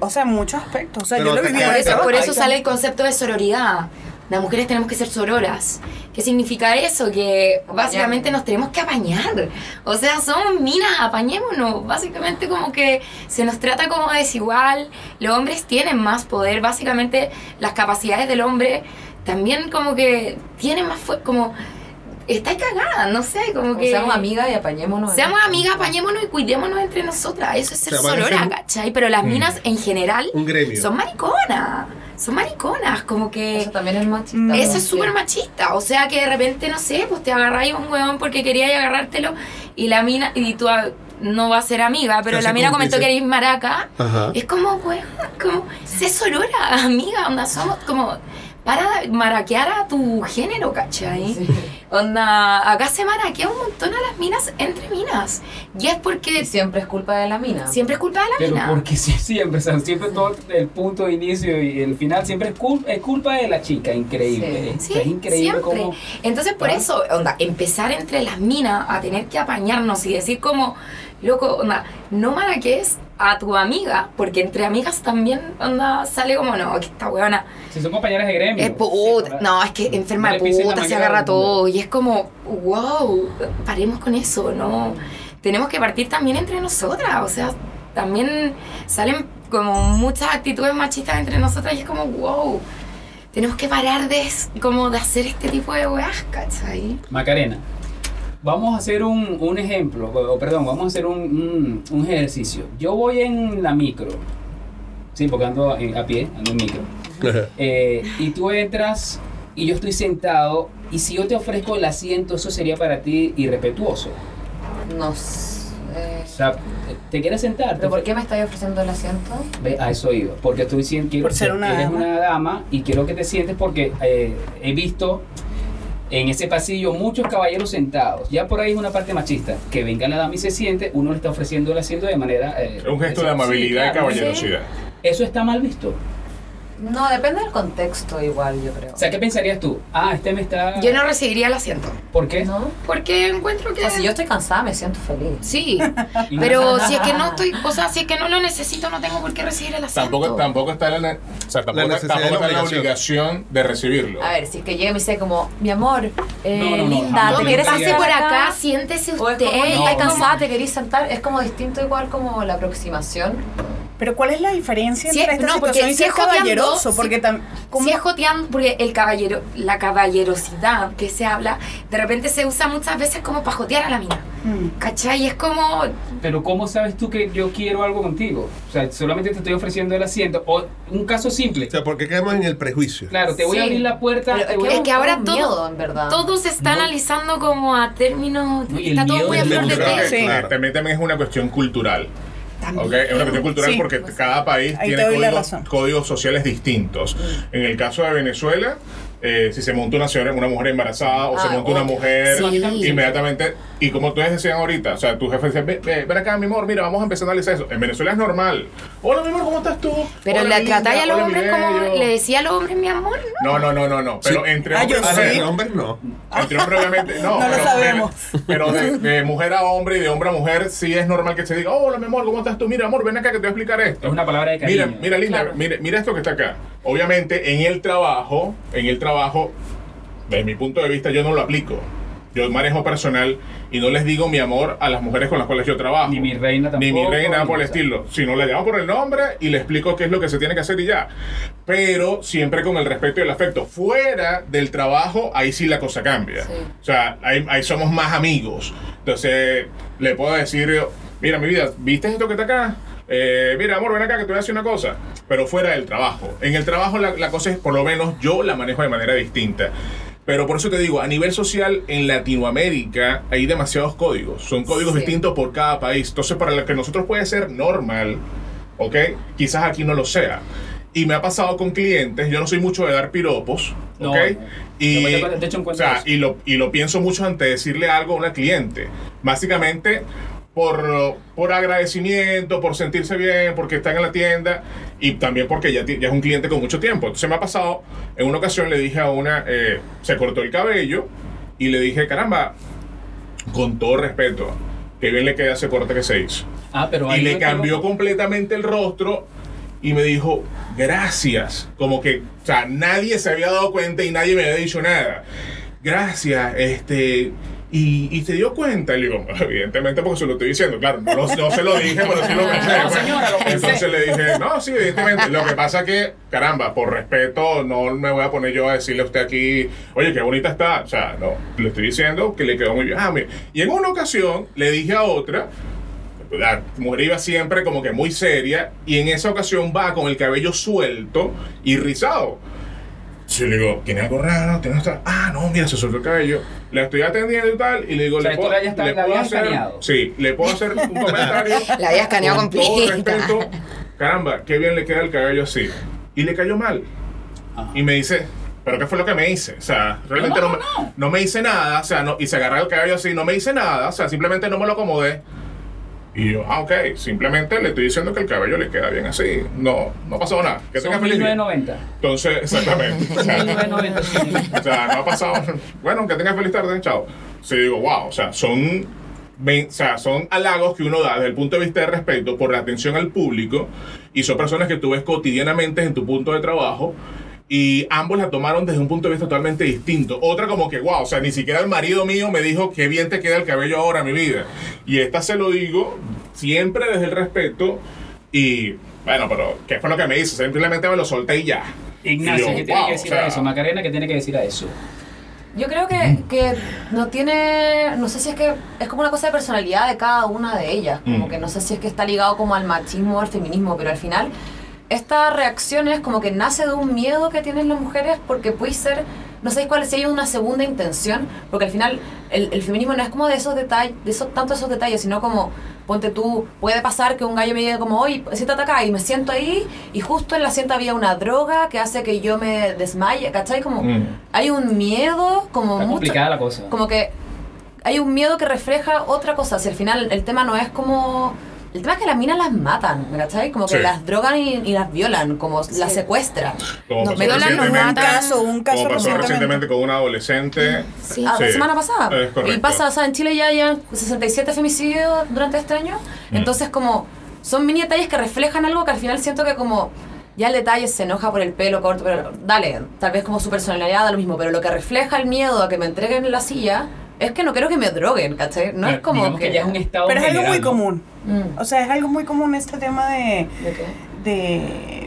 Speaker 8: O sea, en muchos aspectos. O sea,
Speaker 5: Pero
Speaker 8: yo lo
Speaker 5: te-
Speaker 8: viví
Speaker 7: Por eso, por sale el concepto de sororidad. Las mujeres tenemos que ser sororas. ¿Qué significa eso? Que básicamente nos tenemos que apañar. O sea, somos minas, apañémonos. Básicamente como que se nos trata como desigual. Los hombres tienen más poder. Básicamente las capacidades del hombre también como que tienen más fuerza. Como está cagada, no sé, como que...
Speaker 3: seamos amigas y apañémonos.
Speaker 7: Seamos amigas, apañémonos y cuidémonos entre nosotras. Eso es ser
Speaker 5: O sea, van a
Speaker 7: sorora,
Speaker 5: ser un-
Speaker 7: ¿cachai? Pero las minas en general
Speaker 5: Un gremio.
Speaker 7: son mariconas. Son mariconas, como que.
Speaker 3: Eso también es machista.
Speaker 8: Mm.
Speaker 7: Eso es súper machista. O sea que de repente, no sé, pues te agarráis un huevón porque queríais agarrártelo y la mina. Y tú no va a ser amiga, pero la mina comentó que eres maraca.
Speaker 5: Ajá.
Speaker 7: Es como, weón, como. Sé sorora, amiga. Onda, somos como. Para maraquear a tu género, ¿cachai?
Speaker 3: Sí.
Speaker 7: Onda, acá se maraquea un montón a las minas entre minas. Y es porque
Speaker 3: Y siempre es culpa de la mina.
Speaker 7: siempre es culpa de la
Speaker 4: Pero
Speaker 7: mina.
Speaker 4: porque sí, siempre, o sea, siempre todo el punto de inicio y el final siempre es, cul- es culpa de la chica, increíble.
Speaker 3: Sí.
Speaker 4: Es increíble
Speaker 7: siempre.
Speaker 4: cómo...
Speaker 7: Entonces, por
Speaker 4: ¿Ah?
Speaker 7: eso, onda, empezar entre las minas a tener que apañarnos y decir como, loco, onda, no maraques a tu amiga, porque entre amigas también, onda, sale como, no, que esta weona
Speaker 4: Si son compañeras de gremio.
Speaker 7: es puta,
Speaker 4: Sí,
Speaker 7: no, es que enferma de puta, se agarra todo, y es como, wow, paremos con eso, ¿no? Tenemos que partir también entre nosotras, o sea, también salen como muchas actitudes machistas entre nosotras y es como, wow, tenemos que parar de, como de hacer este tipo de weas, ¿cachai?
Speaker 4: Macarena, vamos a hacer un, un ejemplo, o, perdón, vamos a hacer un, un- un ejercicio. Yo voy en la micro, sí, porque ando a pie, ando en micro. Eh, y tú entras y yo estoy sentado y si yo te ofrezco el asiento, eso sería para ti irrespetuoso.
Speaker 3: No sé.
Speaker 4: O sea, ¿te quieres sentar?
Speaker 3: ¿Pero por qué me estáis ofreciendo el asiento?
Speaker 4: Ve, a eso iba, porque estoy diciendo quiero
Speaker 8: Por ser
Speaker 4: que
Speaker 8: una
Speaker 4: eres
Speaker 8: dama.
Speaker 4: una dama y quiero que te sientes porque eh, he visto en ese pasillo muchos caballeros sentados. Ya por ahí es una parte machista. Que venga la dama y se siente, uno le está ofreciendo el asiento de manera... eh,
Speaker 6: Es un gesto de
Speaker 4: sí,
Speaker 6: amabilidad y
Speaker 4: claro,
Speaker 6: caballerosidad.
Speaker 4: Eso está mal visto.
Speaker 3: No, depende del contexto igual, yo creo.
Speaker 4: O sea, ¿qué pensarías tú? Ah, este me está...
Speaker 7: Yo no recibiría el asiento.
Speaker 4: ¿Por qué?
Speaker 3: ¿No?
Speaker 7: Porque encuentro
Speaker 3: O
Speaker 7: que.
Speaker 3: sea, si yo estoy cansada, me siento feliz.
Speaker 7: Sí, pero si es que no estoy, o sea, si es que no lo necesito, no tengo por qué recibir el asiento.
Speaker 6: Tampoco, tampoco está la, ne- o sea, tampoco,
Speaker 5: necesidad
Speaker 6: tampoco
Speaker 5: de la
Speaker 6: está la
Speaker 5: obligación.
Speaker 6: de recibirlo.
Speaker 3: A ver, si es que llega y me dice como, mi amor, eh,
Speaker 4: No, no, no,
Speaker 3: linda. ¿te
Speaker 4: No,
Speaker 3: quieres sentar
Speaker 7: por acá, siéntese
Speaker 3: O es
Speaker 7: usted.
Speaker 3: como, cansada, te querís sentar. Es como distinto igual como la aproximación.
Speaker 8: Pero ¿cuál es la diferencia
Speaker 7: Si
Speaker 8: entre
Speaker 7: es-
Speaker 8: esta
Speaker 7: no, porque
Speaker 8: situación
Speaker 7: si
Speaker 8: ser
Speaker 7: es
Speaker 8: caballeroso?
Speaker 7: si-
Speaker 8: Porque tam- ¿cómo-
Speaker 7: Si es joteando, porque el caballero, la caballerosidad que se habla, de repente se usa muchas veces como para jotear a la mina.
Speaker 8: Mm.
Speaker 7: ¿Cachai? Es como.
Speaker 4: Pero ¿cómo sabes tú que yo quiero algo contigo? O sea, solamente te estoy ofreciendo el asiento. O un caso simple.
Speaker 5: O sea, ¿por qué caemos en el prejuicio?
Speaker 4: Claro, te voy a
Speaker 3: Sí.
Speaker 4: abrir la puerta.
Speaker 3: Pero es que,
Speaker 4: a-
Speaker 7: Es que ahora todo-
Speaker 3: miedo, en verdad.
Speaker 7: Todo se está
Speaker 4: No.
Speaker 7: analizando como a términos.
Speaker 4: No,
Speaker 7: está todo muy a flor de piel.
Speaker 8: Sí.
Speaker 6: claro. También, también es una cuestión cultural.
Speaker 7: También.
Speaker 6: ¿ok? Es una cuestión cultural
Speaker 8: Sí.
Speaker 6: porque cada país tiene códigos, códigos sociales distintos. En el caso de Venezuela, eh, si se monta una señora, una mujer embarazada o se
Speaker 3: Ah,
Speaker 6: monta una mujer,
Speaker 7: Sí.
Speaker 6: inmediatamente, y como ustedes decían ahorita, o sea, tu jefe dice, "Ve- ve- ven acá, mi amor, mira, vamos a empezar a analizar eso. En Venezuela es normal. Hola, mi amor, ¿cómo estás tú?
Speaker 7: Pero
Speaker 6: Hola,
Speaker 7: la a los hombres como.
Speaker 6: bello".
Speaker 7: Le decía a los hombres, mi amor.
Speaker 6: No, no, no, no, no. Pero
Speaker 5: Sí.
Speaker 6: entre
Speaker 8: Ah, yo
Speaker 6: hombres,
Speaker 8: sí.
Speaker 5: no.
Speaker 6: entre hombres obviamente, no.
Speaker 8: No lo sabemos.
Speaker 6: Pero de, de mujer a hombre y de hombre a mujer, sí es normal que se diga, hola, mi amor, ¿cómo estás tú? Mira, amor, ven acá que te voy a explicar esto.
Speaker 4: Es una palabra de cariño.
Speaker 6: Mira, mira, linda,
Speaker 3: Claro.
Speaker 6: mira, mira esto que está acá. Obviamente, en el trabajo, en el trabajo, desde mi punto de vista, yo no lo aplico. Yo manejo personal y no les digo mi amor a las mujeres con las cuales yo trabajo.
Speaker 4: Ni mi reina
Speaker 6: Ni mi
Speaker 4: tampoco,
Speaker 6: reina,
Speaker 4: ni-
Speaker 6: por el estilo. Sino le llamo por el nombre y le explico qué es lo que se tiene que hacer y ya. Pero siempre con el respeto y el afecto. Fuera del trabajo, ahí sí la cosa cambia.
Speaker 3: Sí.
Speaker 6: O sea, ahí, ahí somos más amigos. Entonces, le puedo decir, mira, mi vida, ¿viste esto que está acá? Eh, mira, amor, ven acá que te voy a decir una cosa. Pero fuera del trabajo. En el trabajo la, la cosa es, por lo menos, yo la manejo de manera distinta. Pero por eso te digo, a nivel social, en Latinoamérica hay demasiados códigos. Son códigos
Speaker 3: Sí.
Speaker 6: distintos por cada país. Entonces, para lo que nosotros puede ser normal, ¿ok? Quizás aquí no lo sea. Y me ha pasado con clientes, yo no soy mucho de dar piropos, ¿ok?
Speaker 4: no.
Speaker 6: Y,
Speaker 4: No, yo te echo en
Speaker 6: o
Speaker 4: cuenta
Speaker 6: sea,
Speaker 4: eso.
Speaker 6: y, lo, y lo pienso mucho antes de decirle algo a una cliente. Básicamente, por, por agradecimiento, por sentirse bien, porque están en la tienda y también porque ya, ya es un cliente con mucho tiempo. Entonces me ha pasado, en una ocasión le dije a una, eh, se cortó el cabello y le dije, caramba, con todo respeto, que bien le queda ese corte que se hizo.
Speaker 4: Ah, pero
Speaker 6: Y le cambió completamente el rostro y me dijo, gracias. Como que, o sea, nadie se había dado cuenta y nadie me había dicho nada. Gracias, este... Y, y se dio cuenta, y le digo, evidentemente porque se lo estoy diciendo, claro, no, lo- no se lo dije, pero sí lo pensé.
Speaker 4: No,
Speaker 6: pues.
Speaker 4: señora, lo pensé.
Speaker 6: Entonces le dije, no, sí, evidentemente. Lo que pasa que, caramba, por respeto, no me voy a poner yo a decirle a usted aquí, oye, qué bonita está. O sea, no, le estoy diciendo que le quedó muy bien. Ah, mire. Y en una ocasión le dije a otra, la mujer iba siempre como que muy seria y en esa ocasión va con el cabello suelto y rizado. Sí, le digo, ¿tiene algo raro? ¿Tiene esto? Ah, no, mira, se soltó el cabello. La estoy atendiendo y tal, y le digo,
Speaker 4: O sea,
Speaker 6: ¿le puedo,
Speaker 4: ya está-
Speaker 6: le
Speaker 4: la
Speaker 6: puedo hacer?
Speaker 4: escaneado.
Speaker 6: Sí, le puedo hacer un comentario.
Speaker 7: La había escaneado
Speaker 6: con todo respeto. Caramba, qué bien le queda el cabello así. Y le cayó mal.
Speaker 4: Ajá.
Speaker 6: Y me dice, ¿pero qué fue lo que me hice? O sea, realmente no,
Speaker 4: No,
Speaker 6: me,
Speaker 4: no.
Speaker 6: no me hice nada. O sea, no, y se agarra el cabello así, no me hice nada. O sea, simplemente no me lo acomodé. Y yo, ah, ok, simplemente le estoy diciendo que el cabello le queda bien así. No, no pasó nada. Que tenga feliz día.
Speaker 4: 1990.
Speaker 6: Entonces, exactamente. O sea,
Speaker 4: 1990, sí.
Speaker 6: o sea, no ha pasado. Bueno, que tengas feliz tarde, chao. Sí, digo, wow, o sea, son, o sea, son halagos que uno da desde el punto de vista de respeto por la atención al público y son personas que tú ves cotidianamente en tu punto de trabajo. Y ambos la tomaron desde un punto de vista totalmente distinto. Otra como que, wow, o sea, ni siquiera el marido mío me dijo qué bien te queda el cabello ahora, mi vida. Y esta se lo digo siempre desde el respeto. Y bueno, pero ¿qué fue lo que me hizo? Simplemente me lo solté y ya.
Speaker 4: Ignacio,
Speaker 6: Y yo,
Speaker 4: ¿qué tiene
Speaker 6: wow,
Speaker 4: que decir
Speaker 6: o sea,
Speaker 4: a eso? Macarena, ¿qué tiene que decir a eso?
Speaker 3: Yo creo que, que no tiene, no sé si es que es como una cosa de personalidad de cada una de ellas, como
Speaker 6: Mm.
Speaker 3: que no sé si es que está ligado como al machismo o al feminismo, pero al final esta reacción es como que nace de un miedo que tienen las mujeres porque puede ser, no sé cuál si hay una segunda intención, porque al final el, el feminismo no es como de esos detalles, de esos, tanto esos detalles, sino como, ponte tú, puede pasar que un gallo me diga como, oye, siéntate acá y me siento ahí y justo en la sienta había una droga que hace que yo me desmaye, ¿cachai? Como
Speaker 6: Mm.
Speaker 3: hay un miedo como
Speaker 4: Está
Speaker 3: mucho
Speaker 4: complicada la cosa.
Speaker 3: como que hay un miedo que refleja otra cosa si al final el tema no es como El tema es que las minas las matan, ¿cachai? Como que
Speaker 6: Sí.
Speaker 3: las drogan y, y las violan, como las secuestran.
Speaker 6: Como
Speaker 7: Nos violan, nos
Speaker 6: recientemente-
Speaker 8: Un caso, un caso
Speaker 6: como pasó
Speaker 8: recientemente.
Speaker 6: recientemente con una adolescente.
Speaker 7: Sí.
Speaker 3: Ah, la
Speaker 6: Sí,
Speaker 3: semana pasada.
Speaker 6: es
Speaker 3: y pasa, o sea, en Chile ya hay 67 femicidios durante este año.
Speaker 6: Mm.
Speaker 3: Entonces, como, son mini detalles que reflejan algo que al final siento que como, ya el detalle se enoja por el pelo corto, pero dale, tal vez como su personalidad da lo mismo, pero lo que refleja el miedo a que me entreguen la silla es que no quiero que me droguen, ¿cachai? No es como
Speaker 4: que, ya es un estado
Speaker 8: Pero es algo muy
Speaker 4: ¿no?
Speaker 8: común.
Speaker 3: Mm.
Speaker 8: O sea, es algo muy común este tema de,
Speaker 3: ¿De qué?
Speaker 8: de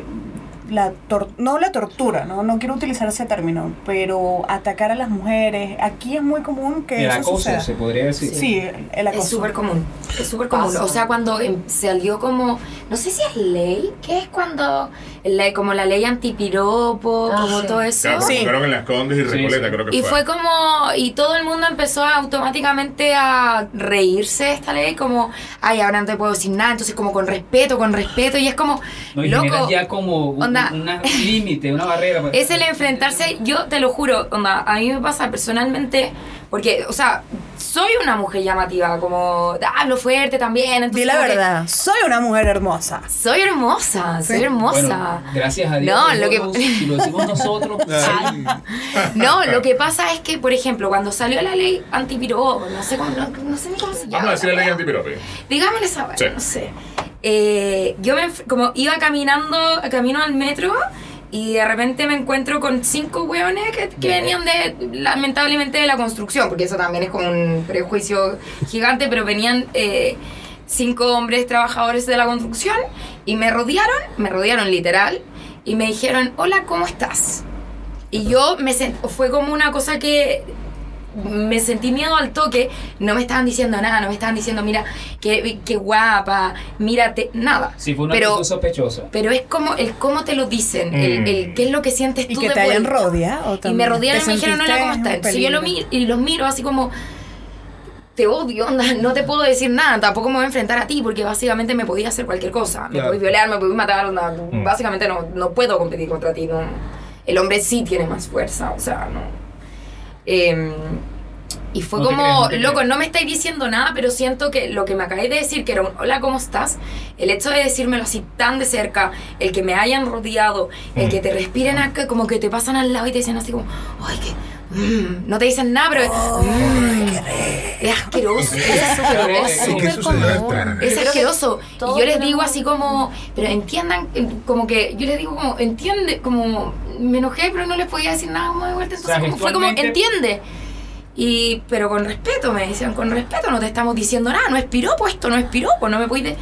Speaker 8: la tor- no la tortura, ¿no? no quiero utilizar ese término, pero atacar a las mujeres. Aquí es muy común que
Speaker 4: El
Speaker 8: eso
Speaker 4: acoso,
Speaker 8: suceda.
Speaker 4: se podría decir.
Speaker 8: Sí, el acoso.
Speaker 7: Es súper común, es súper común. O sea, cuando em, salió como, no sé si es ley, ¿qué es cuando, la- como la ley antipiropo,
Speaker 3: Ah,
Speaker 7: como
Speaker 3: sí.
Speaker 7: todo eso?
Speaker 6: Claro,
Speaker 8: Sí.
Speaker 6: fueron en las Condes y
Speaker 4: Sí,
Speaker 6: Recoleta,
Speaker 4: sí.
Speaker 6: creo que
Speaker 7: Y
Speaker 6: fue.
Speaker 7: fue como, y todo el mundo empezó a automáticamente a reírse de esta ley, como, ay, ahora no te puedo decir nada, entonces como con respeto, con respeto, y es como,
Speaker 4: No, y
Speaker 7: loco,
Speaker 4: ya como un,
Speaker 7: Onda.
Speaker 4: un límite, una barrera. pues.
Speaker 7: es el enfrentarse, yo te lo juro, onda, a mí me pasa personalmente, porque, o sea, soy una mujer llamativa, como, hablo fuerte también, entonces
Speaker 8: Di la
Speaker 7: que-
Speaker 8: verdad, soy una mujer hermosa.
Speaker 7: Soy hermosa, soy hermosa.
Speaker 4: Bueno, gracias a Dios.
Speaker 7: No, lo que-
Speaker 4: si lo decimos nosotros,
Speaker 5: Ay.
Speaker 7: No, lo que pasa es que, por ejemplo, cuando salió la ley antipiropo, no sé cómo, no, no sé ni cómo se llama.
Speaker 6: Vamos a decir la ley
Speaker 7: wea.
Speaker 6: antipiropi.
Speaker 7: Digámosle esa
Speaker 6: Sí.
Speaker 7: no sé. Eh, yo me, como iba caminando, camino al metro y de repente me encuentro con cinco hueones que, que venían de, lamentablemente, de la construcción, porque eso también es como un prejuicio gigante, pero venían eh, cinco hombres trabajadores de la construcción y me rodearon, me rodearon literal, y me dijeron, hola, ¿cómo estás? Y yo me sent- fue como una cosa que me sentí miedo al toque, no me estaban diciendo nada, no me estaban diciendo, mira, qué, qué guapa, mírate, nada.
Speaker 4: si fue una
Speaker 7: pero,
Speaker 4: actitud sospechosa.
Speaker 7: pero es como el cómo te lo dicen, el,
Speaker 6: Mm.
Speaker 7: el qué es lo que sientes
Speaker 8: Y
Speaker 7: tú
Speaker 8: que
Speaker 7: de
Speaker 8: te hayan
Speaker 7: vuelta.
Speaker 8: rodeado
Speaker 7: Y me rodearon y me dijeron, hola, ¿cómo estás?
Speaker 8: en
Speaker 7: Entonces yo lo
Speaker 8: peligro.
Speaker 7: mi- y los miro así como, te odio, onda, no te puedo decir nada, tampoco me voy a enfrentar a ti porque básicamente me podía hacer cualquier cosa. Me
Speaker 5: Claro.
Speaker 7: podías violar, me podías matar, onda,
Speaker 6: Mm.
Speaker 7: básicamente no, no puedo competir contra ti. No. El hombre sí tiene más fuerza, o sea, no. Em, y fue
Speaker 4: No
Speaker 7: como,
Speaker 4: no
Speaker 7: loco, no me estáis diciendo nada, pero siento que lo que me acabáis de decir, que era un hola, ¿cómo estás? El hecho de decírmelo así tan de cerca, el que me hayan rodeado, el
Speaker 6: Mm.
Speaker 7: que te respiren acá, como que te pasan al lado y te dicen así como, ay, que... mm", no te dicen nada, pero... mm, es asqueroso, es asqueroso.
Speaker 5: ¿Y qué sucedió esta?
Speaker 7: Es asqueroso. Y yo les digo así como, pero entiendan, eh, como que yo les digo como, entiende, como, me enojé, pero no les podía decir nada como de vuelta. Entonces
Speaker 4: sea,
Speaker 7: como, fue como, entiende. Y, pero con respeto, me decían, con respeto, no te estamos diciendo nada, no es piropo esto, no es piropo, no me puedes...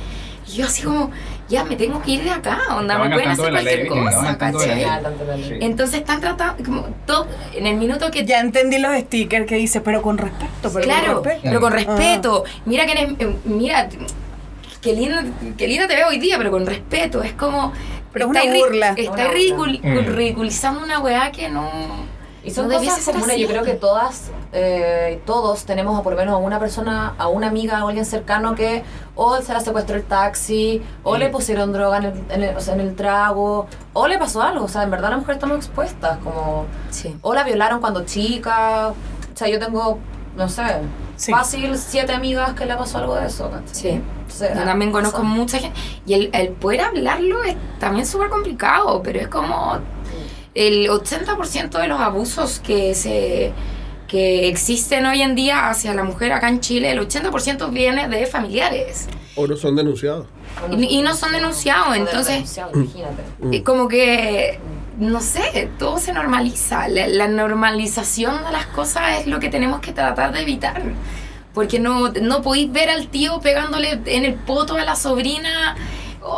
Speaker 7: de-". Y yo así como, ya me tengo que ir de acá, onda, me pueden hacer cualquier cosa, ¿cachai? Entonces están tratando, como, todo, en el minuto que
Speaker 8: Ya entendí los stickers que dice, pero con respeto, pero
Speaker 7: claro,
Speaker 8: con respeto.
Speaker 7: pero con respeto. Mira que eres, eh, mira, qué linda, qué linda te veo hoy día, pero con respeto. Es como.
Speaker 8: Pero es una burla.
Speaker 7: Ridicul-
Speaker 6: Mm.
Speaker 7: ridiculizando una weá que no.
Speaker 3: Y son
Speaker 7: no
Speaker 3: cosas comunes, yo creo que todas, eh, todos tenemos a por lo menos a una persona, a una amiga, a alguien cercano que o se la secuestró el taxi, o
Speaker 4: Sí.
Speaker 3: le pusieron droga en el, en, el, o sea, en el trago, o le pasó algo, o sea, en verdad las mujeres estamos expuestas, como,
Speaker 7: Sí.
Speaker 3: o la violaron cuando chica, o sea, yo tengo, no sé,
Speaker 8: Sí.
Speaker 3: fácil siete amigas que le pasó algo de eso.
Speaker 7: Sí.
Speaker 3: Entonces,
Speaker 7: Yo también
Speaker 3: pasa.
Speaker 7: conozco mucha gente. Y el, el poder hablarlo es también súper complicado, pero es como el 80% de los abusos que se que existen hoy en día hacia la mujer acá en Chile, el 80% viene de familiares.
Speaker 5: O no son denunciados.
Speaker 7: Y- y no son denunciados, entonces-
Speaker 3: denunciados, imagínate.
Speaker 7: Y como que, no sé, todo se normaliza. La, la normalización de las cosas es lo que tenemos que tratar de evitar. Porque no, no podéis ver al tío pegándole en el poto a la sobrina.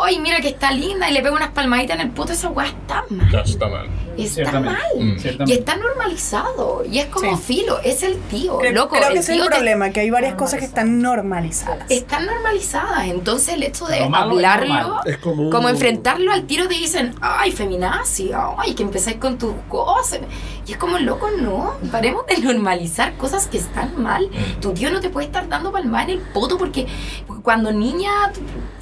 Speaker 7: Ay, mira que está linda y le pega unas palmaditas en el poto. Esa weá está mal.
Speaker 6: Ya está mal.
Speaker 7: Está mal.
Speaker 6: Mm.
Speaker 7: Y está normalizado. Y es como
Speaker 8: Sí.
Speaker 7: filo. Es el tío.
Speaker 8: Creo,
Speaker 7: loco,
Speaker 8: creo que es el
Speaker 7: te-
Speaker 8: problema, que hay varias cosas que están normalizadas.
Speaker 7: están normalizadas. Entonces el hecho de hablarlo.
Speaker 5: Es como.
Speaker 7: como enfrentarlo al tiro te dicen, ay, feminazi, ay, que empezáis con tus cosas. Y es como, loco, no, paremos de normalizar cosas que están mal. Tu tío no te puede estar dando palmada en el poto porque, porque cuando niña,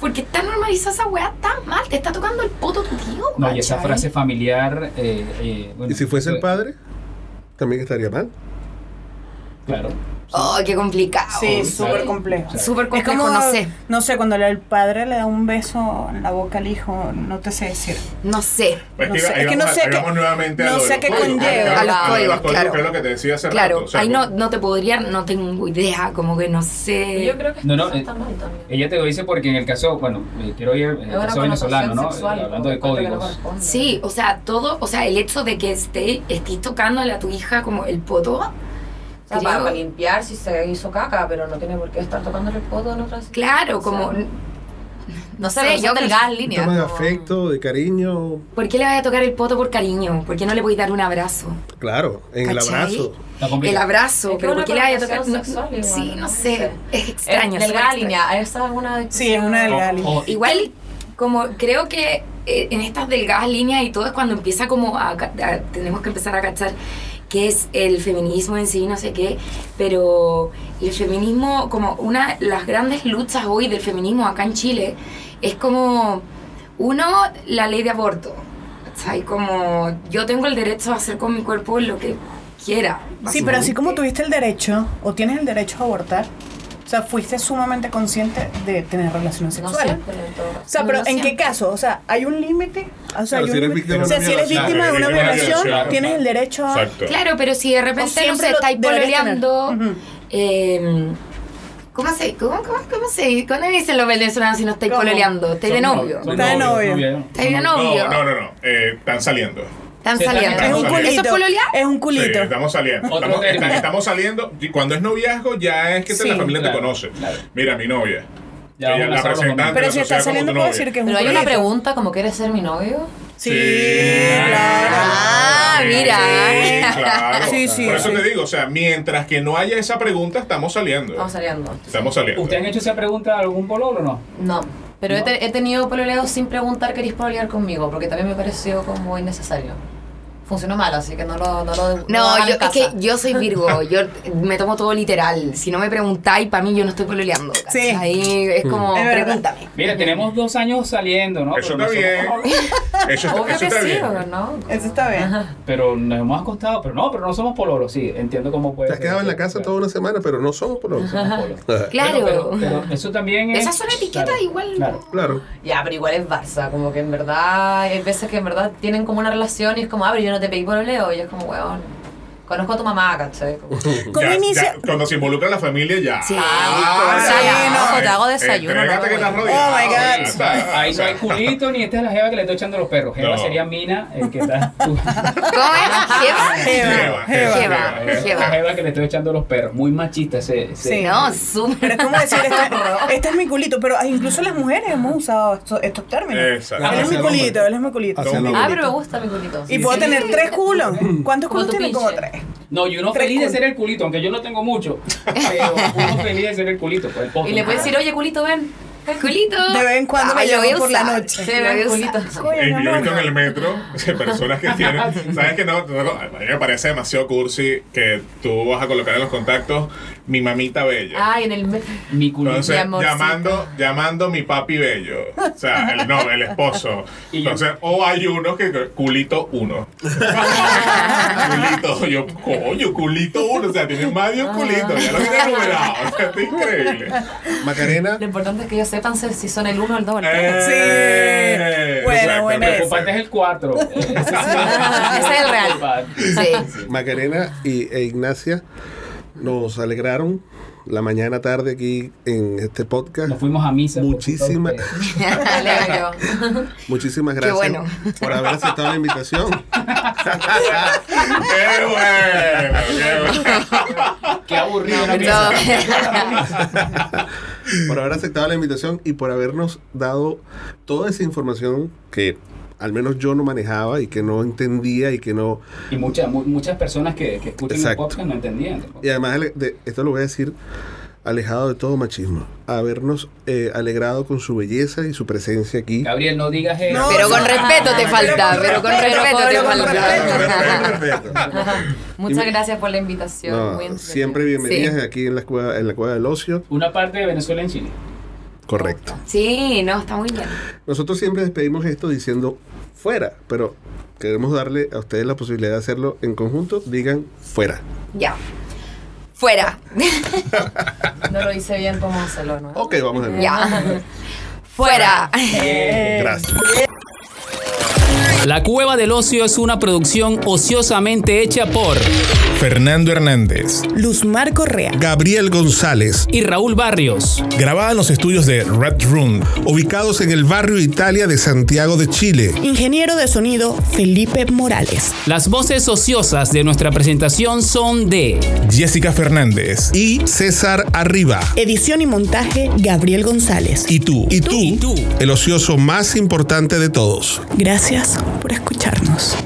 Speaker 7: porque está normalizada esa weá tan mal, te está tocando el poto tu tío.
Speaker 4: No, y esa frase familiar. Eh, eh, bueno,
Speaker 5: ¿Y si fuese el
Speaker 4: eh,
Speaker 5: padre? También estaría mal.
Speaker 4: Claro.
Speaker 7: Oh, qué complicado.
Speaker 8: Sí, súper complejo.
Speaker 7: Súper
Speaker 8: Es
Speaker 7: complejo,
Speaker 8: como,
Speaker 7: no sé.
Speaker 8: no sé, cuando el padre le da un beso en la boca al hijo, no te sé decir.
Speaker 7: No sé.
Speaker 6: Pues
Speaker 8: No
Speaker 6: que
Speaker 8: sé, es que
Speaker 6: vamos
Speaker 8: no sé qué-
Speaker 6: nuevamente
Speaker 8: no
Speaker 6: a
Speaker 8: sé qué conlleva.
Speaker 7: A los códigos, claro.
Speaker 6: que es lo que te decía hace
Speaker 7: Claro,
Speaker 6: rato. o sea,
Speaker 7: ahí no, no te podría, no tengo idea, como que no sé.
Speaker 3: Yo creo que
Speaker 4: No, no, eh,
Speaker 3: está mal también.
Speaker 4: Ella te lo dice porque en el caso, bueno, eh, quiero ir en
Speaker 3: Es
Speaker 4: el caso venezolano, ¿no?
Speaker 3: sexual,
Speaker 4: Eh, Hablando de códigos.
Speaker 7: Sí, o sea, todo, o sea, el hecho de que esté, estés tocándole a tu hija como el poto,
Speaker 3: O sea, para, para limpiar si se hizo caca, pero no tiene por qué estar tocándole el poto en otras
Speaker 7: claro, como, no sé, yo
Speaker 3: yo delgadas líneas.
Speaker 5: tema de
Speaker 3: como-
Speaker 5: afecto, de cariño,
Speaker 7: ¿por qué le vas a tocar el poto por cariño? ¿Por qué no le voy a dar un abrazo?
Speaker 5: claro, en el abrazo.
Speaker 7: El abrazo,
Speaker 3: Es que
Speaker 7: pero ¿por qué le vas a tocar? No-
Speaker 3: sexual igual,
Speaker 7: sí,
Speaker 3: ¿no?
Speaker 7: no sé,
Speaker 3: sé.
Speaker 7: es extraño.
Speaker 3: Es delgada línea, esa es una
Speaker 8: Sí, es una delgada línea.
Speaker 7: Igual, como creo que eh, en estas delgadas líneas y todo es cuando empieza como a, ca- a- tenemos que empezar a cachar qué es el feminismo en sí, no sé qué, pero el feminismo, como una las grandes luchas hoy del feminismo acá en Chile, es como, uno, la ley de aborto. ¿cachai? Como yo tengo el derecho a hacer con mi cuerpo lo que quiera.
Speaker 8: Sí, pero así como tuviste el derecho, o tienes el derecho a abortar, o sea, fuiste sumamente consciente de tener relaciones
Speaker 3: No
Speaker 8: sexuales.
Speaker 3: siempre.
Speaker 8: O sea,
Speaker 7: No,
Speaker 8: pero
Speaker 7: no
Speaker 8: ¿en qué caso? O sea, ¿hay un límite? O sea,
Speaker 5: Claro,
Speaker 8: hay un
Speaker 5: si eres
Speaker 8: límite.
Speaker 5: víctima
Speaker 8: o sea, si eres
Speaker 5: violación.
Speaker 8: víctima de una violación,
Speaker 6: claro.
Speaker 8: tienes el derecho a...
Speaker 6: Exacto.
Speaker 7: Claro, pero si de repente, no
Speaker 8: lo
Speaker 7: estáis pololeando... Eh, ¿Cómo se, cómo, cómo, cómo se, ¿Cuándo dicen los venezolanos si no estáis pololeando? ¿Estáis de novio?
Speaker 4: son
Speaker 8: Está de novio.
Speaker 7: ¿Estáis de
Speaker 6: No,
Speaker 7: novio?
Speaker 6: no, no, no. Eh, están saliendo.
Speaker 7: Están saliendo.
Speaker 8: Es un culito.
Speaker 7: ¿Eso es pololear?
Speaker 8: Es un
Speaker 6: Sí,
Speaker 8: culito.
Speaker 6: estamos saliendo. Estamos, saliendo. Y cuando es noviazgo, ya es que
Speaker 8: Sí.
Speaker 6: la familia
Speaker 4: Claro,
Speaker 6: te conoce.
Speaker 4: claro.
Speaker 6: Mira, mi novia.
Speaker 4: Ya
Speaker 6: Ella
Speaker 4: vamos a
Speaker 6: la
Speaker 4: hacer los
Speaker 6: representante
Speaker 4: momentos.
Speaker 8: Pero si
Speaker 6: como
Speaker 8: saliendo, puedo decir que es un
Speaker 3: Pero hay una
Speaker 8: culito.
Speaker 3: pregunta como ¿quieres ser mi novio?
Speaker 8: Sí,
Speaker 6: Sí.
Speaker 8: claro.
Speaker 7: Ah,
Speaker 6: Sí,
Speaker 7: mira.
Speaker 6: claro.
Speaker 8: Sí, sí,
Speaker 6: Por eso
Speaker 8: sí.
Speaker 6: te digo, o sea, mientras que no haya esa pregunta, estamos saliendo.
Speaker 3: Estamos saliendo.
Speaker 6: Estamos saliendo.
Speaker 4: ¿Ustedes han hecho esa pregunta a algún pololo o no?
Speaker 3: No. Pero he, he tenido pololeos sin preguntar queréis pololear conmigo, porque también me pareció como innecesario. Funcionó mal, así que no lo no lo
Speaker 7: No, yo, es que yo soy Virgo, yo me tomo todo literal. Si no me preguntáis, para mí yo no estoy pololeando.
Speaker 8: Sí.
Speaker 7: Ahí es como,
Speaker 8: Es
Speaker 7: pregúntame.
Speaker 4: Mira, tenemos dos años saliendo, ¿no?
Speaker 6: Eso
Speaker 4: Pero
Speaker 6: está bien.
Speaker 4: somos pololos.
Speaker 6: Eso,
Speaker 3: Obvio
Speaker 6: eso
Speaker 3: que
Speaker 6: está
Speaker 3: sí,
Speaker 6: bien.
Speaker 3: ¿o ¿no?
Speaker 8: Eso está bien.
Speaker 4: Pero nos hemos acostado, pero no, pero no somos pololos, sí, entiendo cómo puede
Speaker 5: Te has quedado en la casa
Speaker 4: claro.
Speaker 5: toda una semana, pero no somos por los.
Speaker 4: Somos polos.
Speaker 7: Claro.
Speaker 4: Bueno, pero, pero eso también es...
Speaker 7: Esas son etiquetas
Speaker 4: claro,
Speaker 7: igual.
Speaker 4: Claro.
Speaker 5: Claro.
Speaker 3: Ya, pero igual es Barça, como que en verdad, hay veces que en verdad tienen como una relación y es como, ah, pero yo no te pedí pololeo, y es como, weón, conozco a tu mamá, ¿cachai?
Speaker 8: ¿Cómo
Speaker 6: Ya-
Speaker 8: inicia?
Speaker 6: ya, cuando se involucra la familia, ya.
Speaker 7: Sí.
Speaker 3: Ah,
Speaker 8: sí, no,
Speaker 3: te hago desayuno,
Speaker 6: Entrégate
Speaker 3: no,
Speaker 6: que rodeado.
Speaker 8: Oh, my God.
Speaker 6: Ya está.
Speaker 4: Ahí no hay culito ni esta es la jeva que le estoy echando los perros. Jeva
Speaker 6: No.
Speaker 4: sería Mina, el que está...
Speaker 7: ¿Cómo es? ¿Jeva?
Speaker 8: Jeva,
Speaker 6: Jeva,
Speaker 8: jeva.
Speaker 7: Jeva.
Speaker 4: La
Speaker 7: Jeva.
Speaker 4: que le estoy echando los perros. Muy machista ese... ese-
Speaker 8: Sí.
Speaker 7: No, súper.
Speaker 8: Pero es como decir, este, este es mi culito. Pero incluso las mujeres hemos usado estos, estos términos.
Speaker 6: Exacto.
Speaker 8: Él es mi
Speaker 5: Hacia el
Speaker 8: culito,
Speaker 5: hombre.
Speaker 8: él es mi culito.
Speaker 5: Hacia el
Speaker 3: ah,
Speaker 5: hombre.
Speaker 3: pero me gusta mi culito.
Speaker 8: Y puedo tener tres culos. ¿Cuántos
Speaker 3: Como
Speaker 8: culos
Speaker 3: tu
Speaker 8: tiene? Como
Speaker 3: pinche.
Speaker 8: tres.
Speaker 4: No, y uno
Speaker 8: Tres
Speaker 4: feliz de ser el culito, aunque yo no tengo mucho. Pero uno feliz de ser el culito. Pues, el.
Speaker 3: Y le puedes decir, oye, culito, ven.
Speaker 7: Culito.
Speaker 8: De vez en cuando me
Speaker 7: Ay, lo voy a
Speaker 8: llamo por la noche.
Speaker 7: A
Speaker 3: ven,
Speaker 7: usar.
Speaker 3: culito.
Speaker 6: Eh, yo he visto en el metro personas que tienen, sabes que no, no, no, a mí me parece demasiado cursi que tú vas a colocar en los contactos mi mamita bella.
Speaker 3: Ay, en el...
Speaker 4: Mi culito.
Speaker 6: Entonces,
Speaker 3: Mi
Speaker 6: llamando, llamando mi papi bello. O sea, el, no, el esposo. Entonces, o hay unos que culito uno. culito, yo, coño, culito uno. O sea, tiene más de un culito. Ya lo tiene numerado. O sea, está increíble.
Speaker 5: Macarena,
Speaker 3: Lo importante es que ellos sepan si son el uno o el dos. el.
Speaker 6: Eh,
Speaker 8: Bueno,
Speaker 6: exacto,
Speaker 8: bueno.
Speaker 4: Lo preocupante es el 4. Ese, sí,
Speaker 7: Ese es el real. Sí.
Speaker 5: Macarena y, e Ignacia nos alegraron la mañana tarde aquí en este podcast.
Speaker 4: Nos fuimos a misa. por
Speaker 5: Muchísima-
Speaker 4: culpa de ustedes.
Speaker 3: Me alegro yo.
Speaker 5: Muchísimas gracias
Speaker 7: bueno.
Speaker 5: por haber aceptado la invitación.
Speaker 6: ¡Qué bueno! ¡Qué bueno!
Speaker 4: Qué aburrido.
Speaker 7: No.
Speaker 4: misa.
Speaker 5: por haber aceptado la invitación y por habernos dado toda esa información que al menos yo no manejaba y que no entendía y que no...
Speaker 4: Y muchas, mu- muchas personas que, que escuchan
Speaker 5: Exacto.
Speaker 4: el podcast no entendían.
Speaker 5: Y además, de- de- esto lo voy a decir alejado de todo machismo, habernos eh, alegrado con su belleza y su presencia aquí.
Speaker 4: Gabriel, no digas eso.
Speaker 8: No,
Speaker 7: Pero con respeto te falta, pero con respeto te falta.
Speaker 3: Muchas gracias por la invitación.
Speaker 5: No,
Speaker 3: muy entretenido.
Speaker 5: siempre bienvenidas aquí en la, cueva, en la Cueva del Ocio.
Speaker 4: Una parte de Venezuela en Chile.
Speaker 5: Correcto.
Speaker 7: Sí, no, está muy bien.
Speaker 5: Nosotros siempre despedimos esto diciendo fuera, pero queremos darle a ustedes la posibilidad de hacerlo en conjunto. Digan fuera.
Speaker 7: Ya. Fuera.
Speaker 3: No lo hice bien, ¿cómo hacerlo? ¿no?
Speaker 5: Ok, vamos a ver.
Speaker 7: ya. Fuera.
Speaker 5: Gracias.
Speaker 4: La Cueva del Ocio es una producción ociosamente hecha por
Speaker 6: Fernando Hernández,
Speaker 8: Luzmar Correa.
Speaker 5: Gabriel González,
Speaker 4: y Raúl Barrios.
Speaker 6: grabada en los estudios de Red Room,
Speaker 5: ubicados en el barrio Italia de Santiago de Chile.
Speaker 8: Ingeniero de sonido Felipe Morales.
Speaker 4: Las voces ociosas de nuestra presentación son de
Speaker 6: Jessica Fernández
Speaker 5: Y César Arriba.
Speaker 8: Edición y montaje Gabriel González.
Speaker 5: Y tú, y tú,
Speaker 4: Y tú.
Speaker 5: el ocioso más importante de todos.
Speaker 8: Gracias por escucharnos.